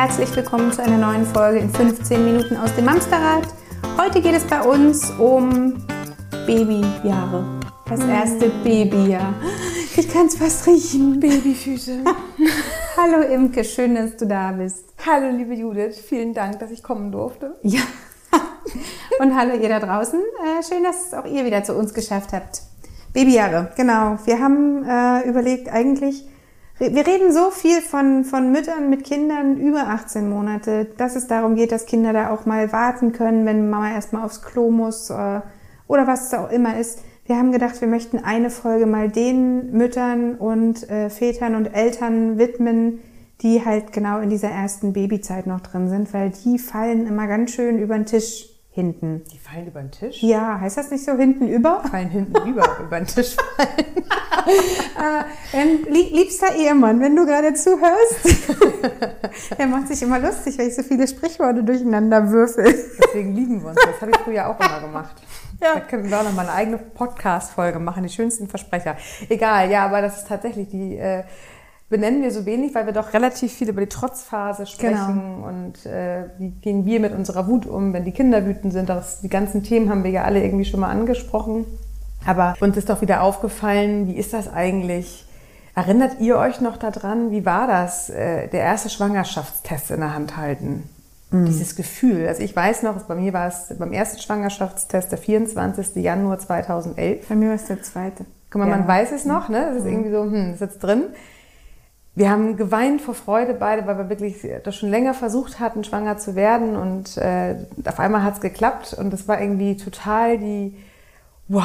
herzlich willkommen zu einer neuen Folge in 15 Minuten aus dem Amsterrad. Heute geht es bei uns um Babyjahre. Das erste Babyjahr. Ich kann es fast riechen. Babyfüße. Hallo Imke, schön, dass du da bist. Hallo liebe Judith, vielen Dank, dass ich kommen durfte. Ja. Und hallo ihr da draußen. Äh, schön, dass auch ihr wieder zu uns geschafft habt. Babyjahre, genau. Wir haben äh, überlegt, eigentlich, wir reden so viel von, von Müttern mit Kindern über 18 Monate, dass es darum geht, dass Kinder da auch mal warten können, wenn Mama erstmal aufs Klo muss äh, oder was es auch immer ist. Wir haben gedacht, wir möchten eine Folge mal den Müttern und äh, Vätern und Eltern widmen, die halt genau in dieser ersten Babyzeit noch drin sind, weil die fallen immer ganz schön über den Tisch hinten. Die fallen über den Tisch? Ja, heißt das nicht so hinten über? Fallen hinten über, über den Tisch fallen. äh, liebster Ehemann, wenn du gerade zuhörst, der macht sich immer lustig, weil ich so viele Sprichworte durcheinander würfel. Deswegen lieben wir uns. Das habe ich früher auch immer gemacht. Ja. Da können wir auch noch mal eine eigene Podcast-Folge machen, die schönsten Versprecher. Egal, ja, aber das ist tatsächlich die... Äh, benennen wir so wenig, weil wir doch relativ viel über die Trotzphase sprechen genau. und äh, wie gehen wir mit unserer Wut um, wenn die Kinder wütend sind. Das, die ganzen Themen haben wir ja alle irgendwie schon mal angesprochen. Aber uns ist doch wieder aufgefallen, wie ist das eigentlich? Erinnert ihr euch noch daran, wie war das, äh, der erste Schwangerschaftstest in der Hand halten? Mhm. Dieses Gefühl. Also ich weiß noch, bei mir war es beim ersten Schwangerschaftstest der 24. Januar 2011. Bei mir war es der zweite. Guck mal, ja. man weiß es noch, ne? Das ist mhm. irgendwie so, hm, ist jetzt drin wir haben geweint vor Freude beide, weil wir wirklich das schon länger versucht hatten, schwanger zu werden. Und äh, auf einmal hat es geklappt und das war irgendwie total die, wow.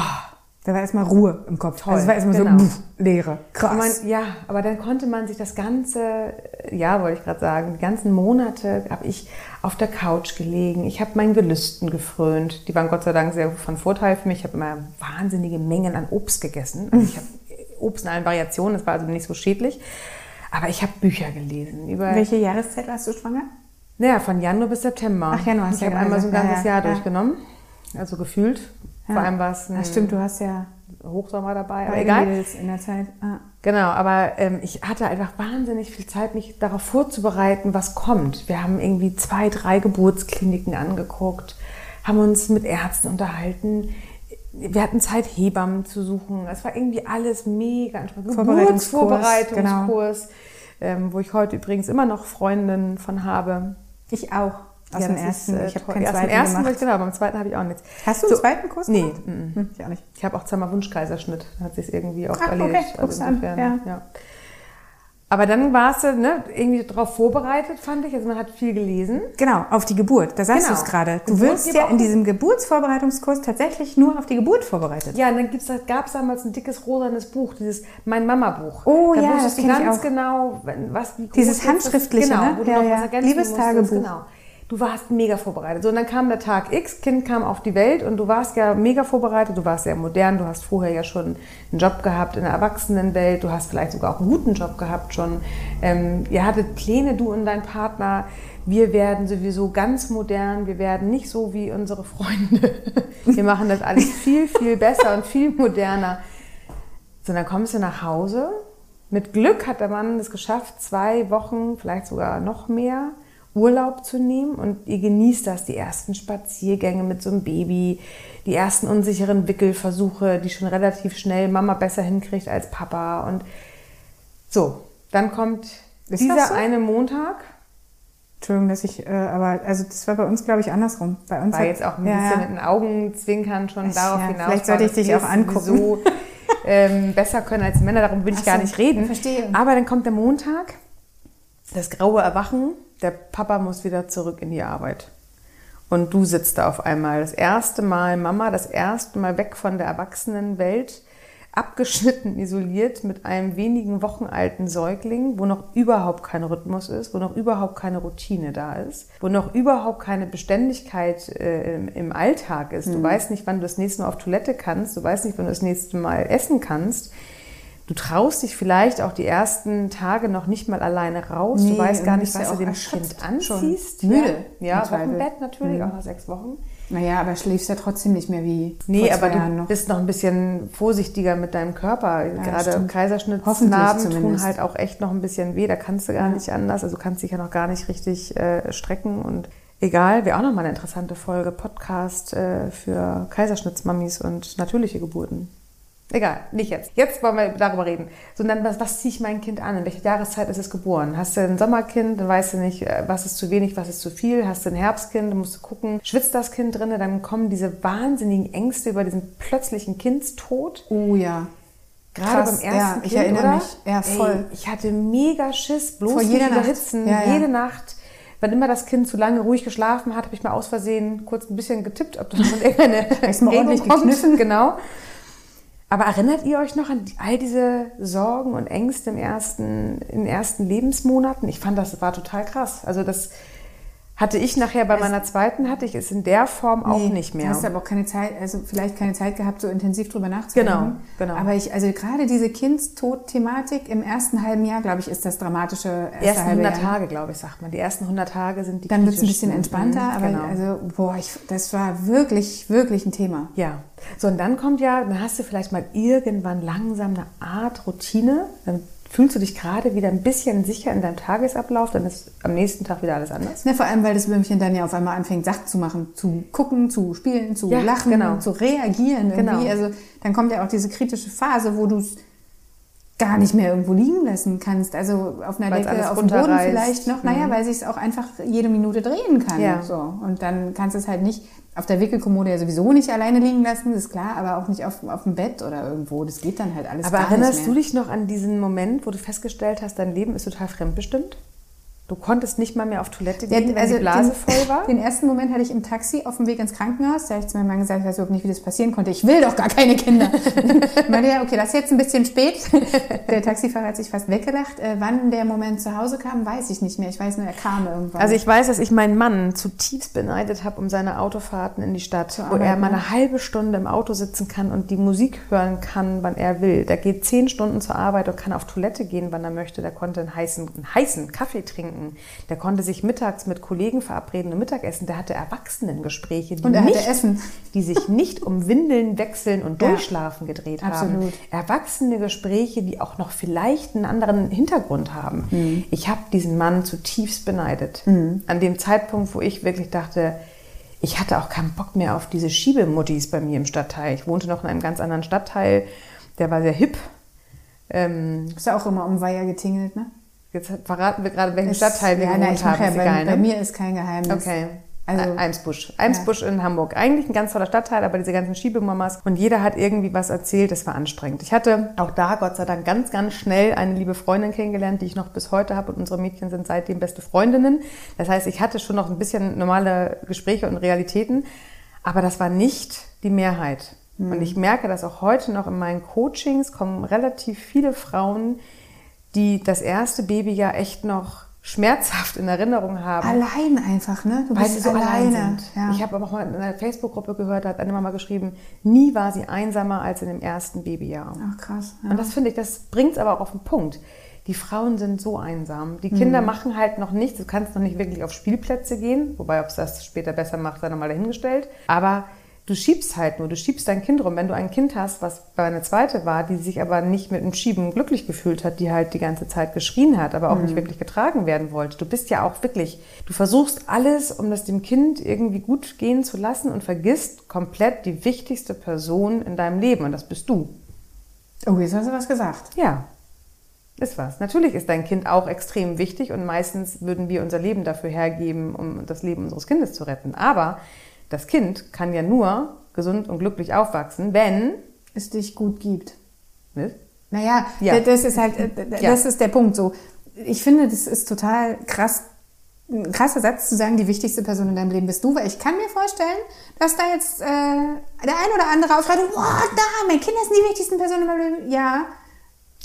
Da war erstmal Ruhe im Kopf. Toll, also es war erstmal genau. so pff, Leere. Krass. Man, ja, aber dann konnte man sich das ganze, ja, wollte ich gerade sagen, die ganzen Monate habe ich auf der Couch gelegen. Ich habe meinen Gelüsten gefrönt. Die waren Gott sei Dank sehr von Vorteil für mich. Ich habe immer wahnsinnige Mengen an Obst gegessen. Also ich habe Obst in allen Variationen, das war also nicht so schädlich. Aber ich habe Bücher gelesen. Über Welche Jahreszeit warst du schwanger? Naja, von Januar bis September. Ach, Januar. Ich habe einmal so ein ganzes ja, Jahr ja. durchgenommen. Also gefühlt. Vor allem war es ein Ach, stimmt, du hast ja Hochsommer dabei, aber egal. in der Zeit. Ah. Genau, aber ähm, ich hatte einfach wahnsinnig viel Zeit, mich darauf vorzubereiten, was kommt. Wir haben irgendwie zwei, drei Geburtskliniken angeguckt, haben uns mit Ärzten unterhalten, wir hatten Zeit, Hebammen zu suchen. Es war irgendwie alles mega entspannt. Geburtsvorbereitungskurs, genau. ähm, wo ich heute übrigens immer noch Freundinnen von habe. Ich auch. Aus ja, dem ersten. Ist, äh, ich habe keinen zweiten ersten gemacht. genau, beim zweiten habe ich auch nichts. Hast du so, einen zweiten Kurs Nee, gemacht? Hm, ich auch nicht. Ich habe auch zweimal Wunschkaiserschnitt. Da hat sich irgendwie auch Ach, erledigt. Okay, also insofern, ja. ja. Aber dann warst du ne, irgendwie darauf vorbereitet, fand ich. Also man hat viel gelesen. Genau, auf die Geburt. Da sagst genau. du es gerade. Du Geburt wirst ja in diesem Geburtsvorbereitungskurs tatsächlich nur auf die Geburt vorbereitet. Ja, und dann gab es damals ein dickes rosanes Buch, dieses Mein Mama-Buch. Oh da ja, das du ganz genau, was wie Dieses handschriftliche, genau, ne? ja, ja. Liebestagebuch. Genau du warst mega vorbereitet. So, und dann kam der Tag X, Kind kam auf die Welt und du warst ja mega vorbereitet, du warst sehr modern, du hast vorher ja schon einen Job gehabt in der Erwachsenenwelt, du hast vielleicht sogar auch einen guten Job gehabt schon. Ähm, ihr hattet Pläne, du und dein Partner, wir werden sowieso ganz modern, wir werden nicht so wie unsere Freunde. Wir machen das alles viel, viel besser und viel moderner. So, dann kommst du nach Hause. Mit Glück hat der Mann es geschafft, zwei Wochen, vielleicht sogar noch mehr, Urlaub zu nehmen und ihr genießt das, die ersten Spaziergänge mit so einem Baby, die ersten unsicheren Wickelversuche, die schon relativ schnell Mama besser hinkriegt als Papa und so, dann kommt Ist dieser so? eine Montag. Entschuldigung, dass ich, äh, aber also das war bei uns, glaube ich, andersrum. Bei uns war hat, jetzt auch ein ja, bisschen mit den Augenzwinkern schon darauf ja, hinaus. Vielleicht sollte ich dich auch angucken. So, ähm, besser können als Männer, darum will ich Ach gar nicht reden. Verstehe. Aber dann kommt der Montag, das graue Erwachen der Papa muss wieder zurück in die Arbeit. Und du sitzt da auf einmal das erste Mal Mama, das erste Mal weg von der Erwachsenenwelt, abgeschnitten, isoliert mit einem wenigen Wochen alten Säugling, wo noch überhaupt kein Rhythmus ist, wo noch überhaupt keine Routine da ist, wo noch überhaupt keine Beständigkeit äh, im, im, Alltag ist. Mhm. Du weißt nicht, wann du das nächste Mal auf Toilette kannst, du weißt nicht, wann du das nächste Mal essen kannst. Du traust dich vielleicht auch die ersten Tage noch nicht mal alleine raus. Nee, du weißt gar nicht, was du dem Kind anziehst. Müde. Ja, ja Wochenbett natürlich, mhm. auch nach sechs Wochen. Naja, aber schläfst ja trotzdem nicht mehr wie Nee, aber du noch. bist noch ein bisschen vorsichtiger mit deinem Körper. Gerade stimmt. Kaiserschnittsnarben tun halt auch echt noch ein bisschen weh. Da kannst du gar nicht anders. Also du kannst dich ja noch gar nicht richtig äh, strecken. Und egal, wäre auch noch mal eine interessante Folge. Podcast äh, für Kaiserschnittsmamis und natürliche Geburten. Egal, nicht jetzt. Jetzt wollen wir darüber reden. Sondern was, was ziehe ich mein Kind an? In welcher Jahreszeit ist es geboren? Hast du ein Sommerkind, dann weißt du nicht, äh, was ist zu wenig, was ist zu viel. Hast du ein Herbstkind, dann musst du gucken, schwitzt das Kind drin, dann kommen diese wahnsinnigen Ängste über diesen plötzlichen Kindstod. Oh ja. Gerade Krass, beim ersten ja, ich Kind, erinnere oder? mich. Ja, voll. Ey, ich hatte mega Schiss, bloß Vor jeder Nacht. überhitzen, Ja, ja. jede Nacht. Wann immer das Kind zu lange ruhig geschlafen hat, habe ich mal aus Versehen kurz ein bisschen getippt, ob das von irgendeine Hast mal Regung ordentlich kommt. gekniffen. Genau. Aber erinnert ihr euch noch an all diese Sorgen und Ängste im ersten, in den ersten Lebensmonaten? Ich fand, das war total krass. Also das hatte ich nachher bei meiner zweiten, hatte ich es in der Form auch Nee, nicht mehr. Du hast aber auch keine Zeit, also vielleicht keine Zeit gehabt, so intensiv drüber nachzudenken. Genau, genau. Aber ich, also gerade diese Kindstod-Thematik im ersten halben Jahr, glaube ich, ist das dramatische erste die ersten halbe 100 Jahr. Tage, glaube ich, sagt man. Die ersten 100 Tage sind die Dann wird es ein bisschen entspannter, Mhm, aber genau. also, boah, ich, das war wirklich, wirklich ein Thema. Ja. So, und dann kommt ja, dann hast du vielleicht mal irgendwann langsam eine Art Routine. Dann fühlst du dich gerade wieder ein bisschen sicher in deinem Tagesablauf. Dann ist am nächsten Tag wieder alles anders. Ne, vor allem, weil das Würmchen dann ja auf einmal anfängt, Sachen zu machen, zu gucken, zu spielen, zu Ja, lachen, genau. zu reagieren irgendwie. Genau. Also dann kommt ja auch diese kritische Phase, wo du es gar nicht mehr irgendwo liegen lassen kannst. Also auf einer Weil's Decke, auf dem Boden vielleicht noch. Naja, weil sich es auch einfach jede Minute drehen kann. Ja. So. Und dann kannst du es halt nicht auf der Wickelkommode ja sowieso nicht alleine liegen lassen, ist klar, aber auch nicht auf, auf dem Bett oder irgendwo. Das geht dann halt alles Aber erinnerst du dich noch an diesen Moment, wo du festgestellt hast, dein Leben ist total fremdbestimmt? Du konntest nicht mal mehr auf Toilette Ja, gehen, wenn also die Blase den, voll war? Den ersten Moment hatte ich im Taxi auf dem Weg ins Krankenhaus. Da habe ich zu meinem Mann gesagt, ich weiß überhaupt nicht, wie das passieren konnte. Ich will doch gar keine Kinder. ich meinte, ja, okay, das ist jetzt ein bisschen spät. Der Taxifahrer hat sich fast weggelacht. Äh, wann der Moment zu Hause kam, weiß ich nicht mehr. Ich weiß nur, er kam irgendwann. Also ich weiß, dass ich meinen Mann zutiefst beneidet habe um seine Autofahrten in die Stadt, wo er mal ne? eine halbe Stunde im Auto sitzen kann und die Musik hören kann, wann er will. Der geht zehn Stunden zur Arbeit und kann auf Toilette gehen, wann er möchte. Der konnte einen heißen, einen heißen Kaffee trinken. Der konnte sich mittags mit Kollegen verabreden und Mittagessen. Der hatte Erwachsenengespräche, die, Und er hatte nicht, Essen. die sich nicht um Windeln wechseln und Ja. Durchschlafen gedreht haben. Absolut. Erwachsene Gespräche, die auch noch vielleicht einen anderen Hintergrund haben. Mhm. Ich habe diesen Mann zutiefst beneidet. An dem Zeitpunkt, wo ich wirklich dachte, ich hatte auch keinen Bock mehr auf diese Schiebemuttis bei mir im Stadtteil. Ich wohnte noch in einem ganz anderen Stadtteil, der war sehr hip. Ähm, ist ja auch immer um Weiher getingelt, ne? Jetzt verraten wir gerade, welchen Ist- Stadtteil wir ja, gewohnt haben. ja, bei, egal, bei ne? mir ist kein Geheimnis. Okay. Also- Eimsbusch. Eimsbusch in Hamburg. Eigentlich ein ganz toller Stadtteil, aber diese ganzen Schiebemamas. Und jeder hat irgendwie was erzählt. Das war anstrengend. Ich hatte auch da, Gott sei Dank, ganz, ganz schnell eine liebe Freundin kennengelernt, die ich noch bis heute habe. Und unsere Mädchen sind seitdem beste Freundinnen. Das heißt, ich hatte schon noch ein bisschen normale Gespräche und Realitäten. Aber das war nicht die Mehrheit. Und ich merke das auch heute noch in meinen Coachings kommen relativ viele Frauen, die das erste Babyjahr echt noch schmerzhaft in Erinnerung haben. Allein einfach, ne? Du Weil bist sie so allein alleine. sind. Ja. Ich habe aber auch mal in einer Facebook-Gruppe gehört, da hat eine Mama geschrieben, nie war sie einsamer als in dem ersten Babyjahr. Ach krass. Ja. Und das finde ich, das bringt es aber auch auf den Punkt. Die Frauen sind so einsam. Die Kinder Mhm. machen halt noch nichts. Du kannst noch nicht wirklich auf Spielplätze gehen, wobei, ob es das später besser macht, sei nochmal dahingestellt. Aber du schiebst halt nur, du schiebst dein Kind rum. Wenn du ein Kind hast, was bei einer zweite war, die sich aber nicht mit dem Schieben glücklich gefühlt hat, die halt die ganze Zeit geschrien hat, aber auch Mhm. nicht wirklich getragen werden wollte. Du bist ja auch wirklich, du versuchst alles, um das dem Kind irgendwie gut gehen zu lassen und vergisst komplett die wichtigste Person in deinem Leben und das bist du. Oh, jetzt hast du was gesagt. Ja, ist was. Natürlich ist dein Kind auch extrem wichtig und meistens würden wir unser Leben dafür hergeben, um das Leben unseres Kindes zu retten. Aber das Kind kann ja nur gesund und glücklich aufwachsen, wenn. Es dich gut gibt. Ne? Naja, Ja. das ist halt, das Ja. ist der Punkt so. Ich finde, das ist total krass, ein krasser Satz zu sagen, die wichtigste Person in deinem Leben bist du, weil ich kann mir vorstellen, dass da jetzt äh, der ein oder andere aufschreit, wow, da, mein Kind ist die wichtigsten Personen in meinem Leben. Ja,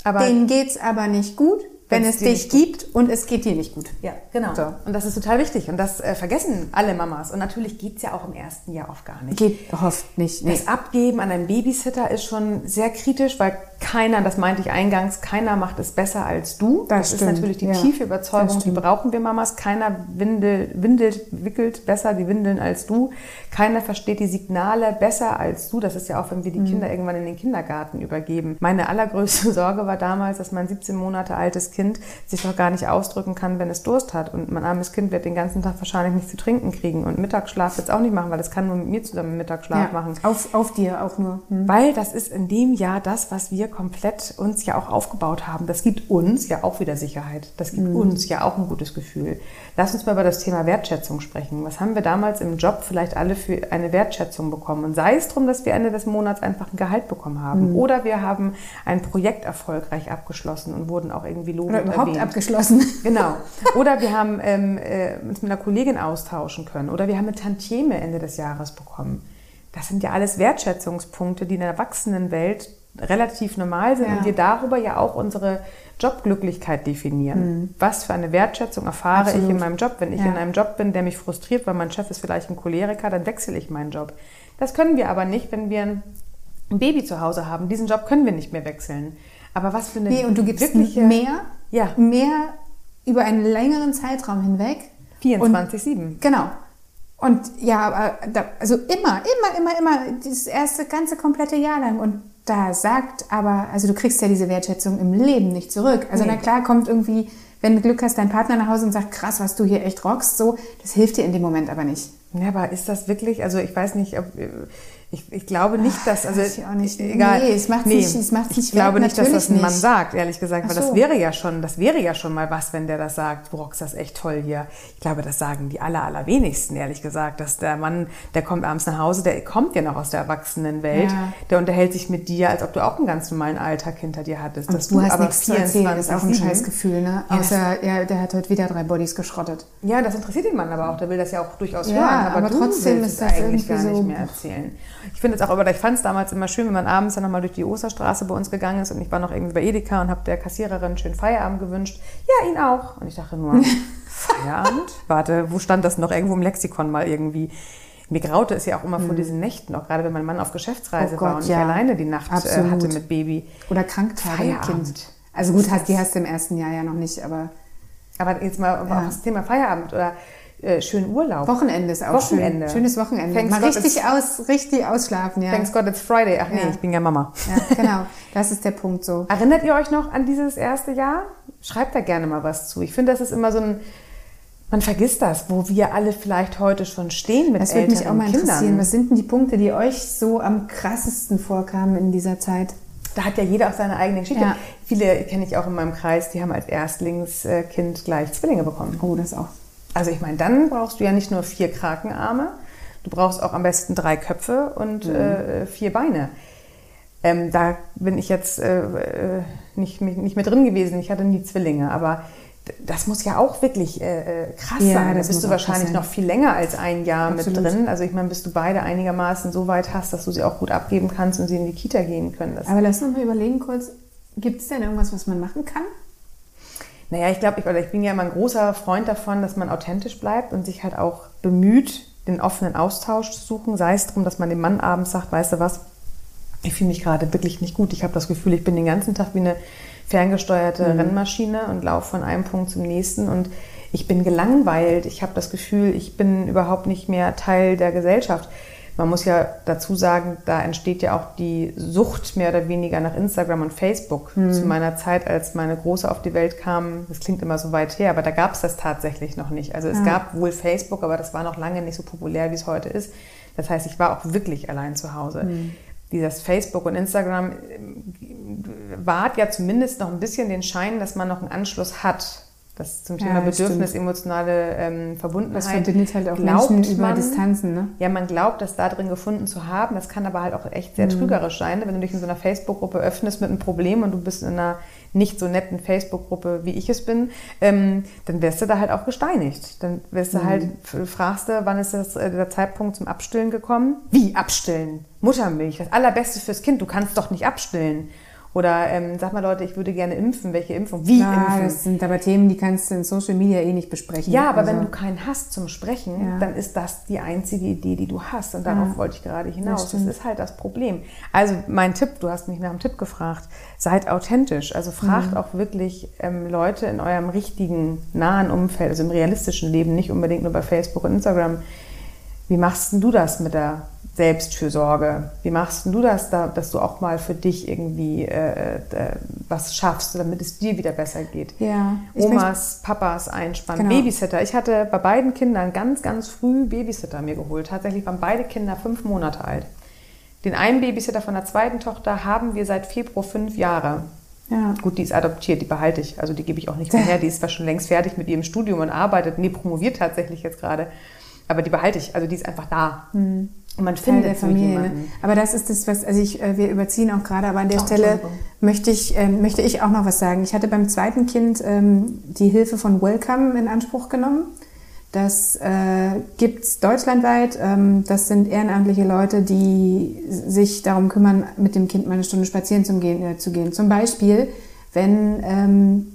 Aber denen geht's aber nicht gut, wenn es dich gibt und es geht dir nicht gut. Ja, genau. So. Und das ist total wichtig. Und das äh, vergessen alle Mamas. Und natürlich geht's ja auch im ersten Jahr oft gar nicht. Geht oft nicht. Nee. Das Abgeben an einen Babysitter ist schon sehr kritisch, weil keiner, das meinte ich eingangs, keiner macht es besser als du. Das Das, ist natürlich die ja. tiefe Überzeugung, die brauchen wir Mamas. Keiner windel, windelt, wickelt besser die Windeln als du. Keiner versteht die Signale besser als du. Das ist ja auch, wenn wir die Mhm. Kinder irgendwann in den Kindergarten übergeben. Meine allergrößte Sorge war damals, dass mein 17 Monate altes Kind sich doch gar nicht ausdrücken kann, wenn es Durst hat. Und mein armes Kind wird den ganzen Tag wahrscheinlich nichts zu trinken kriegen. Und Mittagsschlaf wird es auch nicht machen, weil es kann nur mit mir zusammen Mittagsschlaf Ja, machen. auf, auf dir auch nur. Hm. Weil das ist in dem Jahr das, was wir komplett uns ja auch aufgebaut haben. Das gibt uns ja auch wieder Sicherheit. Das gibt uns ja auch ein gutes Gefühl. Lass uns mal über das Thema Wertschätzung sprechen. Was haben wir damals im Job vielleicht alle für eine Wertschätzung bekommen? Und sei es darum, dass wir Ende des Monats einfach ein Gehalt bekommen haben. Oder wir haben ein Projekt erfolgreich abgeschlossen und wurden auch irgendwie lobend Oder überhaupt erwähnt. abgeschlossen. Genau. Oder wir haben ähm, äh, uns mit einer Kollegin austauschen können. Oder wir haben eine Tantieme Ende des Jahres bekommen. Das sind ja alles Wertschätzungspunkte, die in der Erwachsenenwelt relativ normal sind Ja. und wir darüber ja auch unsere Jobglücklichkeit definieren. Was für eine Wertschätzung erfahre ich Mhm. Absolut. in meinem Job? Wenn ich Ja. in einem Job bin, der mich frustriert, weil mein Chef ist vielleicht ein Choleriker, dann wechsle ich meinen Job. Das können wir aber nicht, wenn wir ein ein Baby zu Hause haben. Diesen Job können wir nicht mehr wechseln. Aber was für eine Nee, und du gibst wirkliche mehr, Ja. mehr über einen längeren Zeitraum hinweg. 24-7. Genau. Und ja, aber da, also immer, immer, immer, immer, das erste ganze komplette Jahr lang. Und da sagt aber, also du kriegst ja diese Wertschätzung im Leben nicht zurück. Also Nee. na klar kommt irgendwie, wenn du Glück hast, dein Partner nach Hause und sagt, krass, was du hier echt rockst, so, das hilft dir in dem Moment aber nicht. Ja, aber ist das wirklich, also ich weiß nicht, ob, ich, ich glaube nicht, dass, also ich auch nicht. egal. Nee, es macht's nicht- es macht's ich nicht glaube wert, nicht, dass das ein Mann nicht. sagt, ehrlich gesagt, weil so. das wäre ja schon, das wäre ja schon mal was, wenn der das sagt, du rockst das echt toll hier. Ich glaube, das sagen die aller, allerwenigsten, ehrlich gesagt, dass der Mann, der kommt abends nach Hause, der kommt ja noch aus der Erwachsenenwelt, Ja. der unterhält sich mit dir, als ob du auch einen ganz normalen Alltag hinter dir hattest. Und dass du hast aber nichts zu erzählen, das ist auch ein 24/7 scheiß Gefühl, ne? Ja, Außer, ja, der hat heute wieder drei Bodies geschrottet. Ja, das interessiert den Mann aber auch. Der will das ja auch durchaus Ja, hören. Aber, aber du trotzdem ist das eigentlich gar nicht so- mehr erzählen. Ich finde es auch, aber ich fand es damals immer schön, wenn man abends dann nochmal durch die Osterstraße bei uns gegangen ist und ich war noch irgendwie bei Edeka und habe der Kassiererin einen schönen Feierabend gewünscht. Ja, ihn auch. Und ich dachte nur, Feierabend? Warte, wo stand das noch? Irgendwo im Lexikon mal irgendwie. Mir graute es ja auch immer vor diesen Nächten, auch gerade wenn mein Mann auf Geschäftsreise Oh war Gott, und ich ja. alleine die Nacht äh, Absolut. hatte mit Baby. Oder Kranktage mit. Kind. Also gut, hast, die hast du im ersten Jahr ja noch nicht, aber Aber jetzt mal Ja. auf das Thema Feierabend oder äh, schönen Urlaub. Wochenende ist auch Wochenende. schön. Schönes Wochenende. Thanks Mal God richtig aus, richtig ausschlafen, ja. Thanks God it's Friday. Ach nee, Ja. ich bin ja Mama. Ja, genau. Das ist der Punkt so. Erinnert ihr euch noch an dieses erste Jahr? Schreibt da gerne mal was zu. Ich finde, das ist immer so ein, man vergisst das, wo wir alle vielleicht heute schon stehen mit Das würde mich auch mal interessieren. Kindern. Was sind denn die Punkte, die euch so am krassesten vorkamen in dieser Zeit? Da hat ja jeder auch seine eigene Geschichte. Ja. Viele kenne ich auch in meinem Kreis, die haben als Erstlingskind gleich Zwillinge bekommen. Oh, das auch. Also ich meine, dann brauchst du ja nicht nur vier Krakenarme, du brauchst auch am besten drei Köpfe und Mhm. äh, vier Beine. Ähm, da bin ich jetzt äh, äh, nicht, nicht mehr drin gewesen. Ich hatte nie Zwillinge, aber das muss ja auch wirklich äh, äh, krass Ja, sein. Da bist du wahrscheinlich noch viel länger als ein Jahr Absolut. mit drin. Also ich meine, bis du beide einigermaßen so weit hast, dass du sie auch gut abgeben kannst und sie in die Kita gehen können. Das Aber lass uns mal überlegen kurz, gibt es denn irgendwas, was man machen kann? Naja, ich glaube, ich, ich bin ja immer ein großer Freund davon, dass man authentisch bleibt und sich halt auch bemüht, den offenen Austausch zu suchen. Sei es darum, dass man dem Mann abends sagt, weißt du was, ich fühle mich gerade wirklich nicht gut. Ich habe das Gefühl, ich bin den ganzen Tag wie eine ferngesteuerte Rennmaschine und laufe von einem Punkt zum nächsten und ich bin gelangweilt. Ich habe das Gefühl, ich bin überhaupt nicht mehr Teil der Gesellschaft. Man muss ja dazu sagen, da entsteht ja auch die Sucht mehr oder weniger nach Instagram und Facebook. Zu meiner Zeit, als meine Große auf die Welt kam, das klingt immer so weit her, aber da gab es das tatsächlich noch nicht. Also es Ja. gab wohl Facebook, aber das war noch lange nicht so populär, wie es heute ist. Das heißt, ich war auch wirklich allein zu Hause. Dieses Facebook und Instagram ähm, wahrt ja zumindest noch ein bisschen den Schein, dass man noch einen Anschluss hat. Das zum Thema Ja, Bedürfnis, stimmt. emotionale ähm, Verbundenheit. Das verbindet halt auch Glaubt Menschen über man- Distanzen, ne? Ja, man glaubt, das da drin gefunden zu haben. Das kann aber halt auch echt Mhm. sehr trügerisch sein, wenn du dich in so einer Facebook-Gruppe öffnest mit einem Problem und du bist in einer nicht so netten Facebook-Gruppe, wie ich es bin, ähm, dann wirst du da halt auch gesteinigt. Dann wirst du Mhm. halt, fragst du, wann ist das, äh, der Zeitpunkt zum Abstillen gekommen? Wie abstillen? Muttermilch, das Allerbeste fürs Kind, du kannst doch nicht abstillen. Oder ähm, sag mal Leute, ich würde gerne impfen. Welche Impfung? Wie Ja, impfen? das sind aber Themen, die kannst du in Social Media eh nicht besprechen. Ja, aber Also, wenn du keinen hast zum Sprechen, Ja. dann ist das die einzige Idee, die du hast. Und darauf Ja. wollte ich gerade hinaus. Das, stimmt. ist halt das Problem. Also mein Tipp, du hast mich nach dem Tipp gefragt, seid authentisch. Also fragt Mhm. auch wirklich ähm, Leute in eurem richtigen, nahen Umfeld, also im realistischen Leben, nicht unbedingt nur bei Facebook und Instagram. Wie machst denn du das mit der Selbstfürsorge? Wie machst du das, da, dass du auch mal für dich irgendwie äh, äh, was schaffst, damit es dir wieder besser geht? Ja, Omas, Papas einspannen, Genau. Babysitter. Ich hatte bei beiden Kindern ganz, ganz früh Babysitter mir geholt. Tatsächlich waren beide Kinder fünf Monate alt. Den einen Babysitter von der zweiten Tochter haben wir seit Februar fünf Jahre. Ja. Gut, die ist adoptiert, die behalte ich. Also die gebe ich auch nicht mehr her. Die ist zwar schon längst fertig mit ihrem Studium und arbeitet. Nee, promoviert tatsächlich jetzt gerade. Aber die behalte ich. Also die ist einfach da. Und man Teil findet der Familie. Ne? Aber das ist das, was, also ich, äh, wir überziehen auch gerade, aber an der Oh, Stelle möchte ich, ähm, möchte ich auch noch was sagen. Ich hatte beim zweiten Kind ähm, die Hilfe von Welcome in Anspruch genommen. Das äh, gibt's deutschlandweit. Ähm, das sind ehrenamtliche Leute, die sich darum kümmern, mit dem Kind mal eine Stunde spazieren zum gehen, äh, zu gehen. Zum Beispiel, wenn ähm,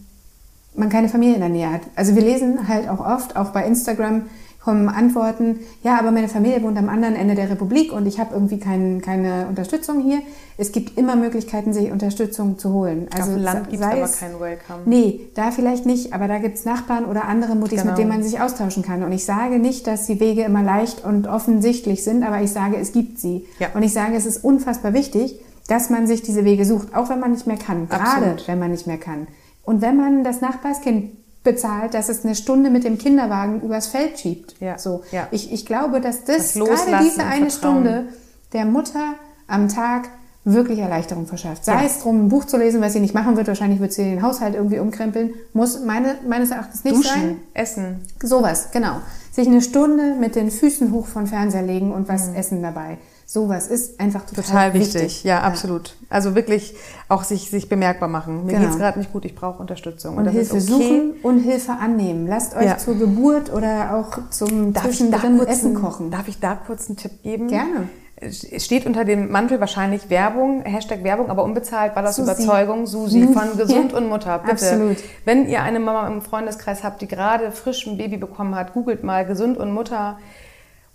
man keine Familie in der Nähe hat. Also wir lesen halt auch oft, auch bei Instagram kommen Antworten, ja, aber meine Familie wohnt am anderen Ende der Republik und ich habe irgendwie kein, keine Unterstützung hier. Es gibt immer Möglichkeiten, sich Unterstützung zu holen. Auf dem Land gibt es aber es- keinen Welcome. Nee, da vielleicht nicht, aber da gibt's Nachbarn oder andere Muttis, Genau. mit denen man sich austauschen kann. Und ich sage nicht, dass die Wege immer leicht und offensichtlich sind, aber ich sage, es gibt sie. Ja. Und ich sage, es ist unfassbar wichtig, dass man sich diese Wege sucht, auch wenn man nicht mehr kann. Gerade Absolut. wenn man nicht mehr kann. Und wenn man das Nachbarskind bezahlt, dass es eine Stunde mit dem Kinderwagen übers Feld schiebt. Ja. So. Ja. Ich, ich glaube, dass Das das, gerade diese eine Vertrauen. Stunde der Mutter am Tag wirklich Erleichterung verschafft. Sei Ja. es drum, ein Buch zu lesen, was sie nicht machen wird, wahrscheinlich wird sie den Haushalt irgendwie umkrempeln, muss meine, meines Erachtens nicht sein. Duschen, Essen. Sowas, genau. Sich eine Stunde mit den Füßen hoch von Fernseher legen und was essen dabei. Sowas ist einfach total. Total wichtig. Ja, absolut. Also wirklich auch sich, sich bemerkbar machen. Mir Genau. geht's gerade nicht gut, ich brauche Unterstützung. Und das Hilfe okay. suchen und Hilfe annehmen. Lasst euch Ja. zur Geburt oder auch zum Darf Zwischendrin Essen kochen. darf ich da kurz einen Tipp geben? Gerne. Es steht unter dem Mantel wahrscheinlich Werbung, Hashtag Werbung, aber unbezahlt, weil aus Susi. Überzeugung, Susi von Gesund Ja, und Mutter. Bitte. absolut. Wenn ihr eine Mama im Freundeskreis habt, die gerade frisch ein Baby bekommen hat, googelt mal Gesund und Mutter.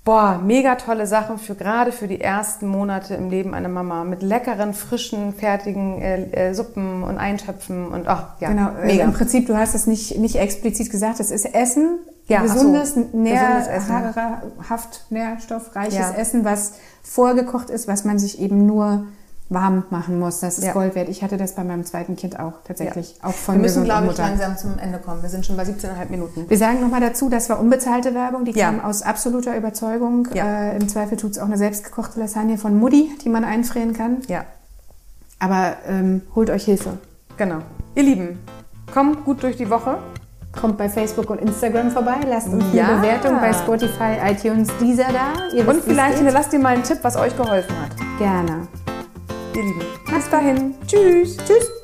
Boah, mega tolle Sachen für gerade für die ersten Monate im Leben einer Mama mit leckeren, frischen, fertigen äh, äh, Suppen und Eintöpfen und ach ja, Genau, also mega. im Prinzip, du hast es nicht, nicht explizit gesagt, es ist Essen, Ja, so. gesundes, Essen. nährhaft, nährstoffreiches Ja. Essen, was vorgekocht ist, was man sich eben nur warm machen muss. Das ist Ja. Gold wert. Ich hatte das bei meinem zweiten Kind auch tatsächlich. Auch von Wir müssen, glaube ich, langsam zum Ende kommen. Wir sind schon bei 17,5 Minuten. Wir sagen nochmal dazu, das war unbezahlte Werbung, die Ja. kam aus absoluter Überzeugung. Ja. Äh, Im Zweifel tut's auch eine selbstgekochte Lasagne von Mutti, die man einfrieren kann. Ja, Aber ähm, holt euch Hilfe. genau. Ihr Lieben, kommt gut durch die Woche. Kommt bei Facebook und Instagram vorbei, lasst uns Ja. eine Bewertung bei Spotify, iTunes, dieser da. Ihr Und wisst, vielleicht hinterlasst ihr mal einen Tipp, was euch geholfen hat. gerne. Ihr Lieben, bis dahin. Tschüss. Tschüss.